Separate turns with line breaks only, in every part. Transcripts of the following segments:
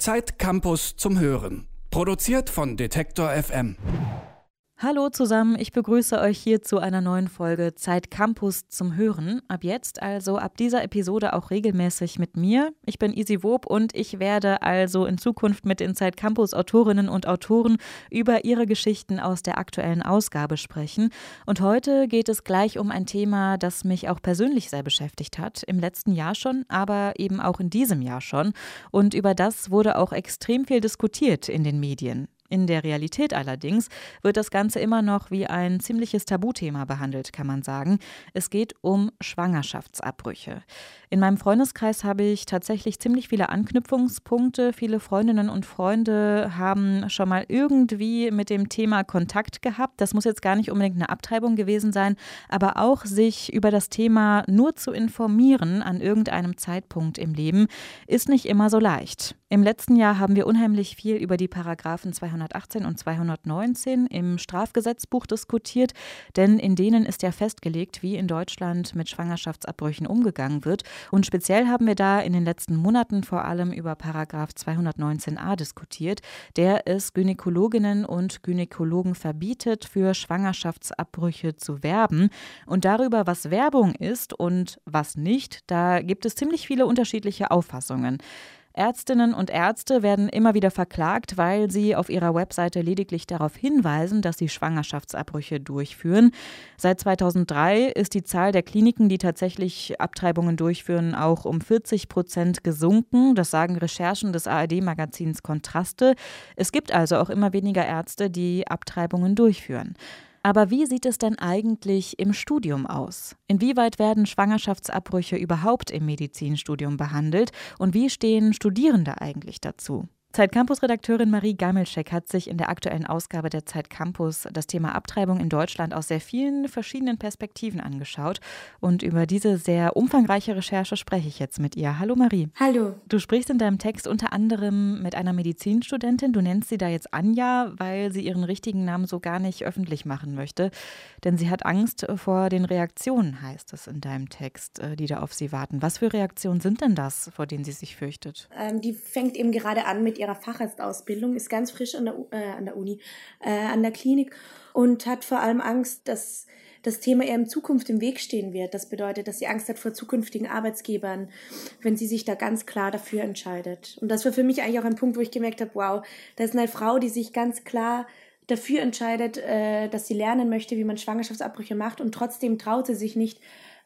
Zeit Campus zum Hören. Produziert von Detektor FM.
Hallo zusammen, ich begrüße euch hier zu einer neuen Folge Zeit Campus zum Hören. Ab jetzt also ab dieser Episode auch regelmäßig mit mir. Ich bin Easy Wob und ich werde also in Zukunft mit den Zeit Campus Autorinnen und Autoren über ihre Geschichten aus der aktuellen Ausgabe sprechen. Und heute geht es gleich um ein Thema, das mich auch persönlich sehr beschäftigt hat, im letzten Jahr schon, aber eben auch in diesem Jahr schon. Und über das wurde auch extrem viel diskutiert in den Medien. In der Realität allerdings wird das Ganze immer noch wie ein ziemliches Tabuthema behandelt, kann man sagen. Es geht um Schwangerschaftsabbrüche. In meinem Freundeskreis habe ich tatsächlich ziemlich viele Anknüpfungspunkte. Viele Freundinnen und Freunde haben schon mal irgendwie mit dem Thema Kontakt gehabt. Das muss jetzt gar nicht unbedingt eine Abtreibung gewesen sein, aber auch sich über das Thema nur zu informieren an irgendeinem Zeitpunkt im Leben ist nicht immer so leicht. Im letzten Jahr haben wir unheimlich viel über die Paragraphen 218 und 219 im Strafgesetzbuch diskutiert, denn in denen ist ja festgelegt, wie in Deutschland mit Schwangerschaftsabbrüchen umgegangen wird. Und speziell haben wir da in den letzten Monaten vor allem über Paragraph 219a diskutiert, der es Gynäkologinnen und Gynäkologen verbietet, für Schwangerschaftsabbrüche zu werben. Und darüber, was Werbung ist und was nicht, da gibt es ziemlich viele unterschiedliche Auffassungen. Ärztinnen und Ärzte werden immer wieder verklagt, weil sie auf ihrer Webseite lediglich darauf hinweisen, dass sie Schwangerschaftsabbrüche durchführen. Seit 2003 ist die Zahl der Kliniken, die tatsächlich Abtreibungen durchführen, auch um 40 Prozent gesunken. Das sagen Recherchen des ARD-Magazins Kontraste. Es gibt also auch immer weniger Ärzte, die Abtreibungen durchführen. Aber wie sieht es denn eigentlich im Studium aus? Inwieweit werden Schwangerschaftsabbrüche überhaupt im Medizinstudium behandelt und wie stehen Studierende eigentlich dazu? Zeit Campus Redakteurin Marie Gamelschek hat sich in der aktuellen Ausgabe der Zeit Campus das Thema Abtreibung in Deutschland aus sehr vielen verschiedenen Perspektiven angeschaut und über diese sehr umfangreiche Recherche spreche ich jetzt mit ihr. Hallo Marie.
Hallo.
Du sprichst in deinem Text unter anderem mit einer Medizinstudentin. Du nennst sie da jetzt Anja, weil sie ihren richtigen Namen so gar nicht öffentlich machen möchte, denn sie hat Angst vor den Reaktionen, heißt es in deinem Text, äh, die da auf sie warten. Was für Reaktionen sind denn das, vor denen sie sich fürchtet?
Ähm, die fängt eben gerade an mit ihrer Facharztausbildung, ist ganz frisch an der, äh, an der Uni, äh, an der Klinik und hat vor allem Angst, dass das Thema ihr in Zukunft im Weg stehen wird. Das bedeutet, dass sie Angst hat vor zukünftigen Arbeitsgebern, wenn sie sich da ganz klar dafür entscheidet. Und das war für mich eigentlich auch ein Punkt, wo ich gemerkt habe, wow, da ist eine Frau, die sich ganz klar dafür entscheidet, äh, dass sie lernen möchte, wie man Schwangerschaftsabbrüche macht und trotzdem traut sie sich nicht,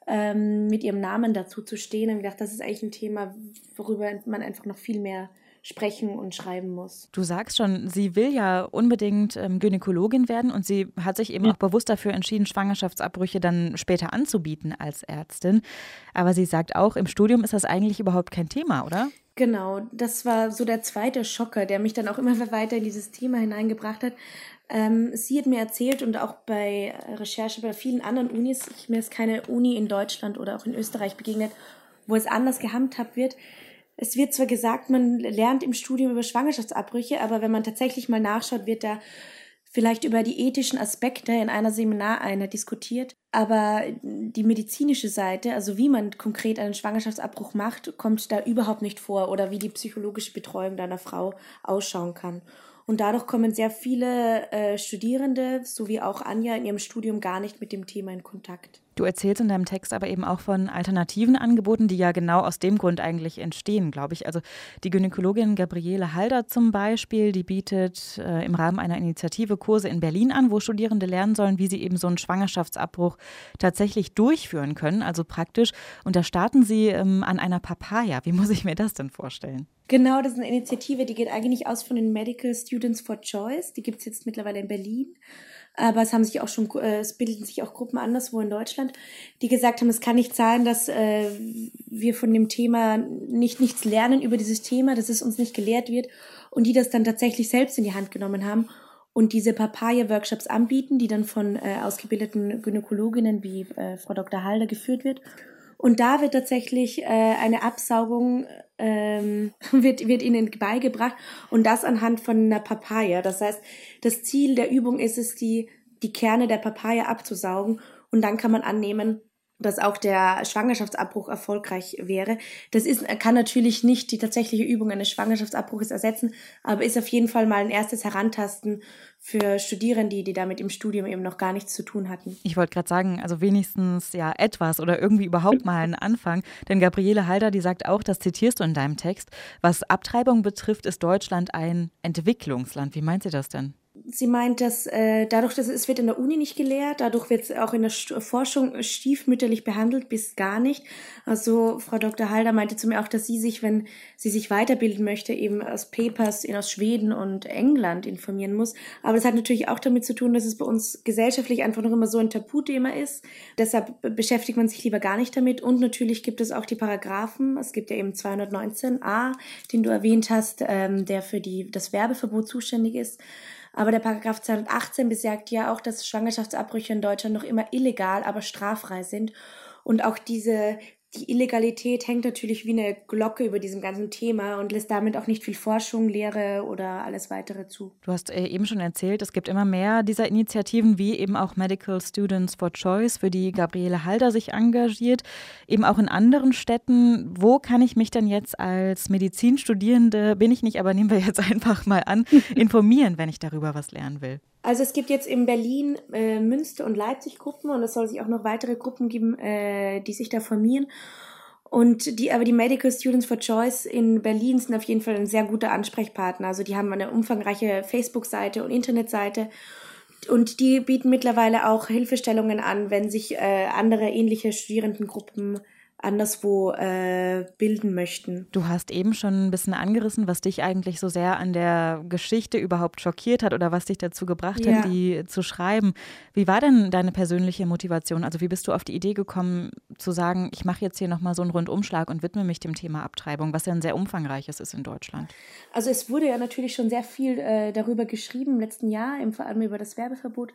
ähm, mit ihrem Namen dazu zu stehen. Und ich dachte, das ist eigentlich ein Thema, worüber man einfach noch viel mehr sprechen und schreiben muss.
Du sagst schon, sie will ja unbedingt ähm, Gynäkologin werden und sie hat sich eben ja. auch bewusst dafür entschieden, Schwangerschaftsabbrüche dann später anzubieten als Ärztin. Aber sie sagt auch, im Studium ist das eigentlich überhaupt kein Thema, oder?
Genau, das war so der zweite Schocker, der mich dann auch immer weiter in dieses Thema hineingebracht hat. Ähm, sie hat mir erzählt und auch bei Recherche bei vielen anderen Unis, ich, mir ist keine Uni in Deutschland oder auch in Österreich begegnet, wo es anders gehandhabt wird, es wird zwar gesagt, man lernt im Studium über Schwangerschaftsabbrüche, aber wenn man tatsächlich mal nachschaut, wird da vielleicht über die ethischen Aspekte in einer Seminareinheit diskutiert. Aber die medizinische Seite, also wie man konkret einen Schwangerschaftsabbruch macht, kommt da überhaupt nicht vor oder wie die psychologische Betreuung deiner Frau ausschauen kann. Und dadurch kommen sehr viele äh, Studierende, sowie auch Anja in ihrem Studium, gar nicht mit dem Thema in Kontakt.
Du erzählst in deinem Text aber eben auch von alternativen Angeboten, die ja genau aus dem Grund eigentlich entstehen, glaube ich. Also die Gynäkologin Gabriele Halder zum Beispiel, die bietet äh, im Rahmen einer Initiative Kurse in Berlin an, wo Studierende lernen sollen, wie sie eben so einen Schwangerschaftsabbruch tatsächlich durchführen können, also praktisch. Und da starten sie ähm, an einer Papaya. Wie muss ich mir das denn vorstellen?
Genau, das ist eine Initiative, die geht eigentlich aus von den Medical Students for Choice. Die gibt es jetzt mittlerweile in Berlin aber es haben sich auch schon, äh, es bilden sich auch Gruppen anderswo in Deutschland, die gesagt haben, es kann nicht sein, dass äh, wir von dem Thema nicht nichts lernen über dieses Thema, dass es uns nicht gelehrt wird und die das dann tatsächlich selbst in die Hand genommen haben und diese Papaya-Workshops anbieten, die dann von äh, ausgebildeten Gynäkologinnen wie äh, Frau Dr. Halder geführt wird. Und da wird tatsächlich äh, eine Absaugung ähm, wird, wird ihnen beigebracht und das anhand von einer Papaya. Das heißt, das Ziel der Übung ist es, die, die Kerne der Papaya abzusaugen und dann kann man annehmen, dass auch der Schwangerschaftsabbruch erfolgreich wäre. Das ist, kann natürlich nicht die tatsächliche Übung eines Schwangerschaftsabbruches ersetzen, aber ist auf jeden Fall mal ein erstes Herantasten für Studierende, die damit im Studium eben noch gar nichts zu tun hatten.
Ich wollte gerade sagen, also wenigstens ja etwas oder irgendwie überhaupt mal einen Anfang. Denn Gabriele Halder, die sagt auch, das zitierst du in deinem Text, was Abtreibung betrifft, ist Deutschland ein Entwicklungsland. Wie meint sie das denn?
Sie meint, dass äh, dadurch, dass es wird in der Uni nicht gelehrt, dadurch wird es auch in der St Forschung stiefmütterlich behandelt, bis gar nicht. Also Frau Dr. Halder meinte zu mir auch, dass sie sich, wenn sie sich weiterbilden möchte, eben aus Papers in aus Schweden und England informieren muss. Aber das hat natürlich auch damit zu tun, dass es bei uns gesellschaftlich einfach noch immer so ein Tabuthema ist. Deshalb beschäftigt man sich lieber gar nicht damit. Und natürlich gibt es auch die Paragraphen. Es gibt ja eben 219a, den du erwähnt hast, ähm, der für die, das Werbeverbot zuständig ist. Aber der Paragraph 218 besagt ja auch, dass Schwangerschaftsabbrüche in Deutschland noch immer illegal, aber straffrei sind. Und auch diese die Illegalität hängt natürlich wie eine Glocke über diesem ganzen Thema und lässt damit auch nicht viel Forschung, Lehre oder alles weitere zu.
Du hast äh, eben schon erzählt, es gibt immer mehr dieser Initiativen, wie eben auch Medical Students for Choice, für die Gabriele Halder sich engagiert, eben auch in anderen Städten. Wo kann ich mich denn jetzt als Medizinstudierende, bin ich nicht, aber nehmen wir jetzt einfach mal an, informieren, wenn ich darüber was lernen will?
Also es gibt jetzt in Berlin, äh, Münster und Leipzig Gruppen und es soll sich auch noch weitere Gruppen geben, äh, die sich da formieren. Und die, aber die Medical Students for Choice in Berlin sind auf jeden Fall ein sehr guter Ansprechpartner. Also die haben eine umfangreiche Facebook-Seite und Internetseite. Und die bieten mittlerweile auch Hilfestellungen an, wenn sich äh, andere ähnliche Studierendengruppen anderswo äh, bilden möchten.
Du hast eben schon ein bisschen angerissen, was dich eigentlich so sehr an der Geschichte überhaupt schockiert hat oder was dich dazu gebracht ja. hat, die zu schreiben. Wie war denn deine persönliche Motivation? Also wie bist du auf die Idee gekommen, zu sagen, ich mache jetzt hier nochmal so einen Rundumschlag und widme mich dem Thema Abtreibung, was ja ein sehr umfangreiches ist in Deutschland?
Also es wurde ja natürlich schon sehr viel äh, darüber geschrieben im letzten Jahr, vor allem über das Werbeverbot.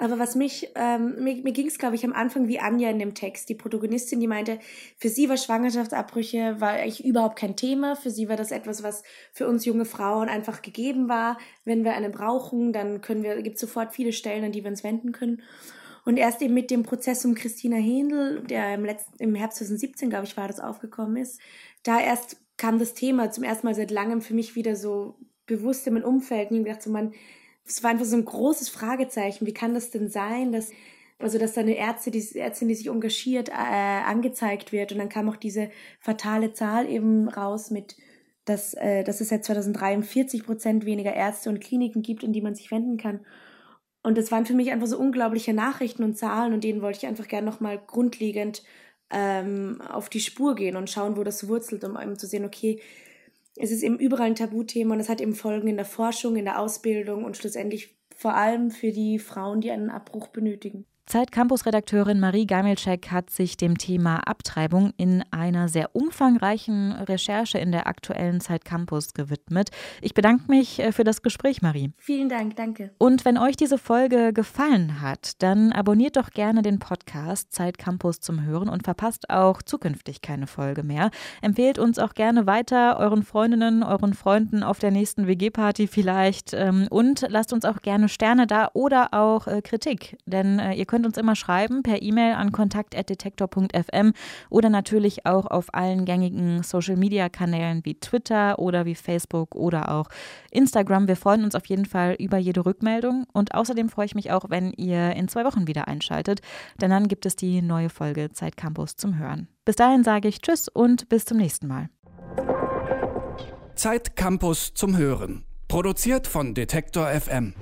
Aber was mich, ähm, mir, mir ging es, glaube ich, am Anfang wie Anja in dem Text, die Protagonistin, die meinte, für sie war Schwangerschaftsabbrüche war eigentlich überhaupt kein Thema. Für sie war das etwas, was für uns junge Frauen einfach gegeben war. Wenn wir eine brauchen, dann können wir, gibt sofort viele Stellen, an die wir uns wenden können. Und erst eben mit dem Prozess um Christina Händel, der im, letzten, im Herbst 2017, glaube ich, war das aufgekommen ist, da erst kam das Thema zum ersten Mal seit langem für mich wieder so bewusst in mein Umfeld. Und ich dachte so, man, es war einfach so ein großes Fragezeichen. Wie kann das denn sein, dass also dass da eine Ärztin, die Ärztin, die sich engagiert, äh, angezeigt wird und dann kam auch diese fatale Zahl eben raus mit, dass, äh, dass es seit 2043 Prozent weniger Ärzte und Kliniken gibt, in die man sich wenden kann. Und das waren für mich einfach so unglaubliche Nachrichten und Zahlen und denen wollte ich einfach gerne nochmal grundlegend ähm, auf die Spur gehen und schauen, wo das wurzelt, um eben zu sehen, okay, es ist eben überall ein Tabuthema und es hat eben Folgen in der Forschung, in der Ausbildung und schlussendlich vor allem für die Frauen, die einen Abbruch benötigen.
Zeit-Campus-Redakteurin Marie Gamelczek hat sich dem Thema Abtreibung in einer sehr umfangreichen Recherche in der aktuellen Zeit Campus gewidmet. Ich bedanke mich äh, für das Gespräch, Marie.
Vielen Dank, danke.
Und wenn euch diese Folge gefallen hat, dann abonniert doch gerne den Podcast Zeit Campus zum Hören und verpasst auch zukünftig keine Folge mehr. Empfehlt uns auch gerne weiter euren Freundinnen, euren Freunden auf der nächsten WG-Party vielleicht ähm, und lasst uns auch gerne Sterne da oder auch äh, Kritik, denn äh, ihr könnt könnt uns immer schreiben per E-Mail an kontakt.detektor.fm oder natürlich auch auf allen gängigen Social-Media-Kanälen wie Twitter oder wie Facebook oder auch Instagram. Wir freuen uns auf jeden Fall über jede Rückmeldung und außerdem freue ich mich auch, wenn ihr in zwei Wochen wieder einschaltet, denn dann gibt es die neue Folge Zeit Campus zum Hören. Bis dahin sage ich Tschüss und bis zum nächsten Mal.
Zeit Campus zum Hören. Produziert von Detektor FM.